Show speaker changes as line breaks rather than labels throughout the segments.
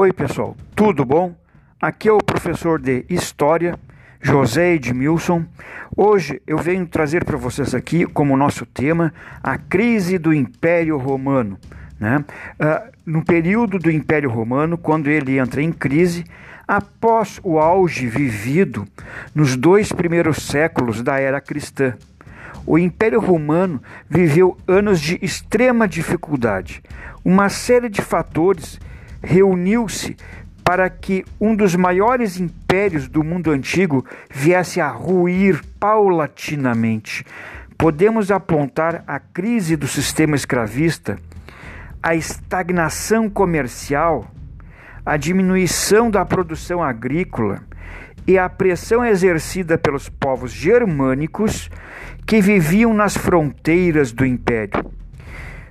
Oi, pessoal, tudo bom? Aqui é o professor de História, José Edmilson. Hoje eu venho trazer para vocês aqui, como nosso tema, a crise do Império Romano. Né? Uh, no período do Império Romano, quando ele entra em crise, após o auge vivido nos dois primeiros séculos da era cristã. O Império Romano viveu anos de extrema dificuldade. Uma série de fatores reuniu-se para que um dos maiores impérios do mundo antigo viesse a ruir paulatinamente. Podemos apontar a crise do sistema escravista, a estagnação comercial, a diminuição da produção agrícola e a pressão exercida pelos povos germânicos que viviam nas fronteiras do império.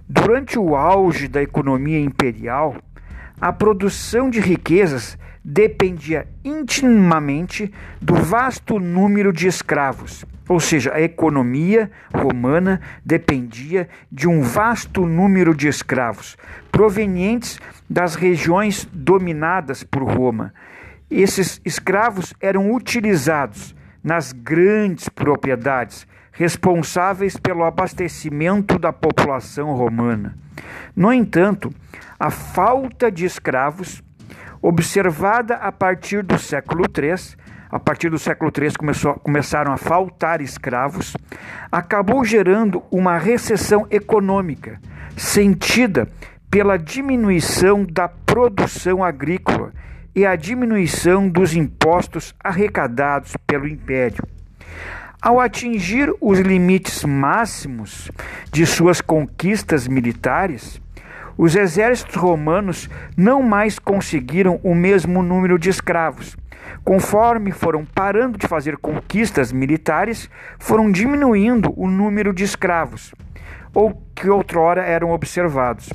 Durante o auge da economia imperial, a produção de riquezas dependia intimamente do vasto número de escravos. Ou seja, a economia romana dependia de um vasto número de escravos provenientes das regiões dominadas por Roma. Esses escravos eram utilizados nas grandes propriedades, responsáveis pelo abastecimento da população romana. No entanto, a falta de escravos, observada a partir do século III, a partir do século III começou, começaram a faltar escravos, acabou gerando uma recessão econômica, sentida pela diminuição da produção agrícola e a diminuição dos impostos arrecadados pelo império. Ao atingir os limites máximos de suas conquistas militares, os exércitos romanos não mais conseguiram o mesmo número de escravos. Conforme foram parando de fazer conquistas militares, foram diminuindo o número de escravos, ou que outrora eram observados.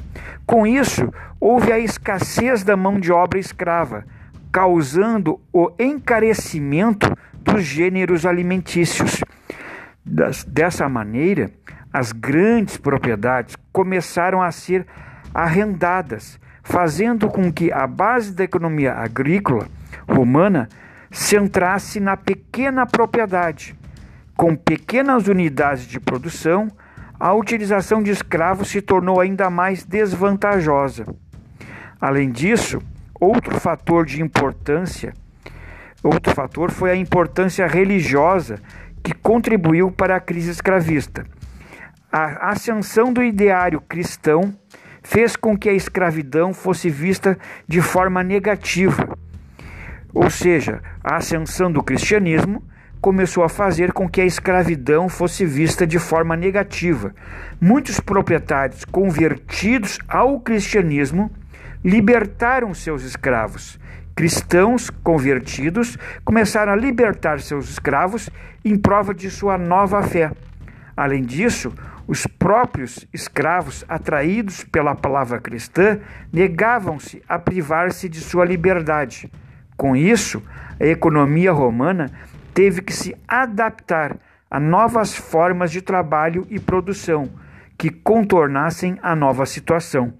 Com isso, houve a escassez da mão de obra escrava, causando o encarecimento dos gêneros alimentícios. Dessa maneira, as grandes propriedades começaram a ser arrendadas, fazendo com que a base da economia agrícola romana centrasse na pequena propriedade. Com pequenas unidades de produção, a utilização de escravos se tornou ainda mais desvantajosa. Além disso, outro fator de importância, outro fator foi a importância religiosa que contribuiu para a crise escravista. A ascensão do ideário cristão fez com que a escravidão fosse vista de forma negativa. Ou seja, a ascensão do cristianismo começou a fazer com que a escravidão fosse vista de forma negativa. Muitos proprietários convertidos ao cristianismo libertaram seus escravos. Cristãos convertidos começaram a libertar seus escravos em prova de sua nova fé. Além disso, os próprios escravos, atraídos pela palavra cristã, negavam-se a privar-se de sua liberdade. Com isso, a economia romana teve que se adaptar a novas formas de trabalho e produção que contornassem a nova situação.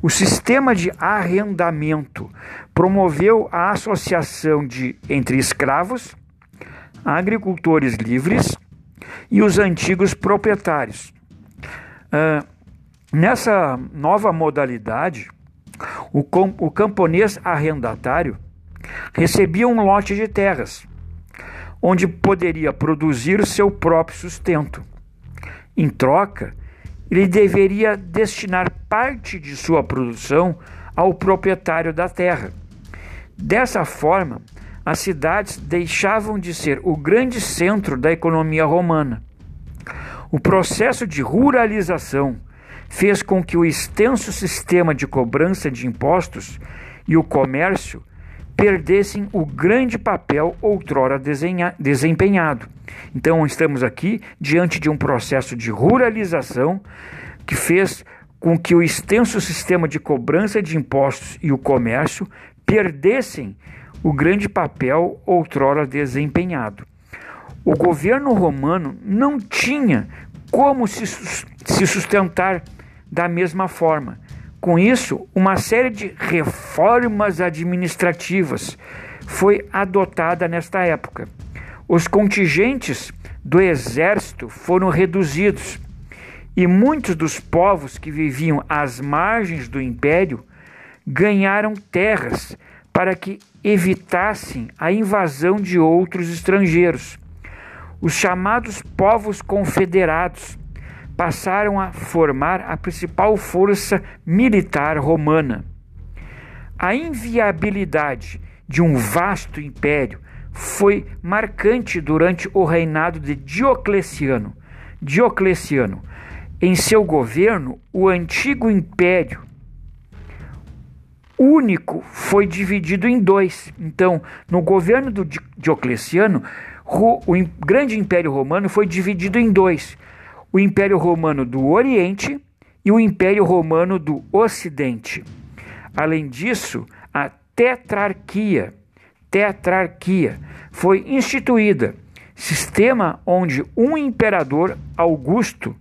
O sistema de arrendamento promoveu a associação de entre escravos, agricultores livres e os antigos proprietários. Uh, nessa nova modalidade, o, o camponês arrendatário recebia um lote de terras, onde poderia produzir seu próprio sustento. Em troca, ele deveria destinar parte de sua produção ao proprietário da terra. Dessa forma, as cidades deixavam de ser o grande centro da economia romana. O processo de ruralização fez com que o extenso sistema de cobrança de impostos e o comércio perdessem o grande papel outrora desempenhado. Então, estamos aqui diante de um processo de ruralização que fez com que o extenso sistema de cobrança de impostos e o comércio perdessem o grande papel outrora desempenhado. O governo romano não tinha como se sustentar da mesma forma, Com isso, uma série de reformas administrativas foi adotada nesta época. Os contingentes do exército foram reduzidos e muitos dos povos que viviam às margens do império ganharam terras para que evitassem a invasão de outros estrangeiros. Os chamados povos confederados passaram a formar a principal força militar romana. A inviabilidade de um vasto império foi marcante durante o reinado de Diocleciano. Diocleciano, em seu governo, o antigo império único foi dividido em dois. Então, no governo do Diocleciano, o grande império romano foi dividido em dois: o Império Romano do Oriente e o Império Romano do Ocidente. Além disso, a tetrarquia, tetrarquia foi instituída, sistema onde um imperador Augusto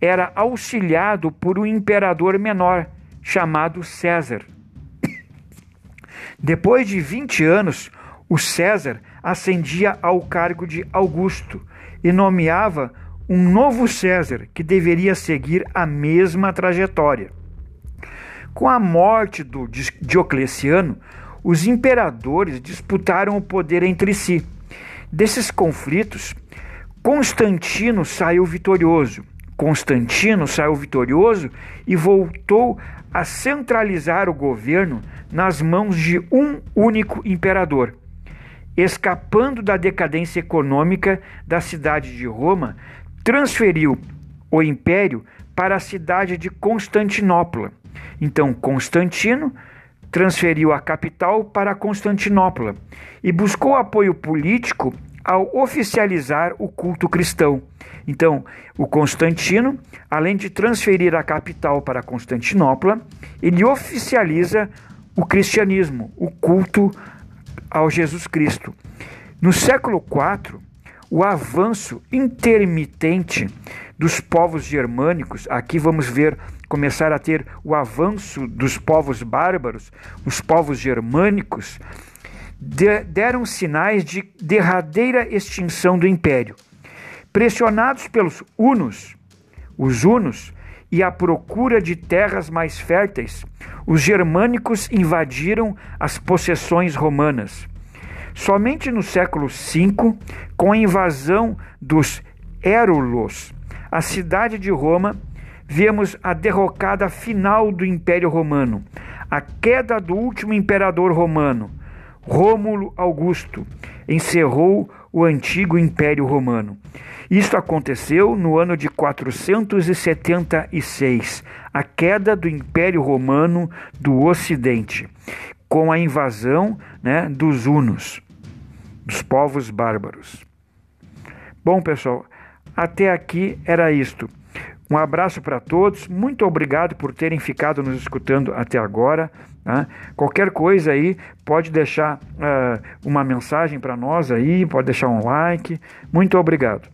era auxiliado por um imperador menor chamado César. Depois de 20 anos, o César ascendia ao cargo de Augusto e nomeava um novo César que deveria seguir a mesma trajetória. Com a morte do Diocleciano, os imperadores disputaram o poder entre si. Desses conflitos, Constantino saiu vitorioso. Constantino saiu vitorioso e voltou a centralizar o governo nas mãos de um único imperador. Escapando da decadência econômica da cidade de Roma, transferiu o império para a cidade de Constantinopla. Então, Constantino transferiu a capital para Constantinopla e buscou apoio político ao oficializar o culto cristão. Então, o Constantino, além de transferir a capital para Constantinopla, ele oficializa o cristianismo, o culto ao Jesus Cristo. No século IV, o avanço intermitente dos povos germânicos, aqui vamos ver começar a ter o avanço dos povos bárbaros, os povos germânicos, de, deram sinais de derradeira extinção do império. Pressionados pelos hunos, os hunos, e à procura de terras mais férteis, os germânicos invadiram as possessões romanas. Somente no século V, com a invasão dos Érulos, a cidade de Roma, vemos a derrocada final do Império Romano, a queda do último imperador romano, Rômulo Augusto, encerrou o antigo Império Romano. Isto aconteceu no ano de 476, a queda do Império Romano do Ocidente, com a invasão né, dos hunos, dos povos bárbaros. Bom, pessoal, até aqui era isto. Um abraço para todos, muito obrigado por terem ficado nos escutando até agora. Tá? Qualquer coisa aí, pode deixar uh, uma mensagem para nós aí, pode deixar um like. Muito obrigado.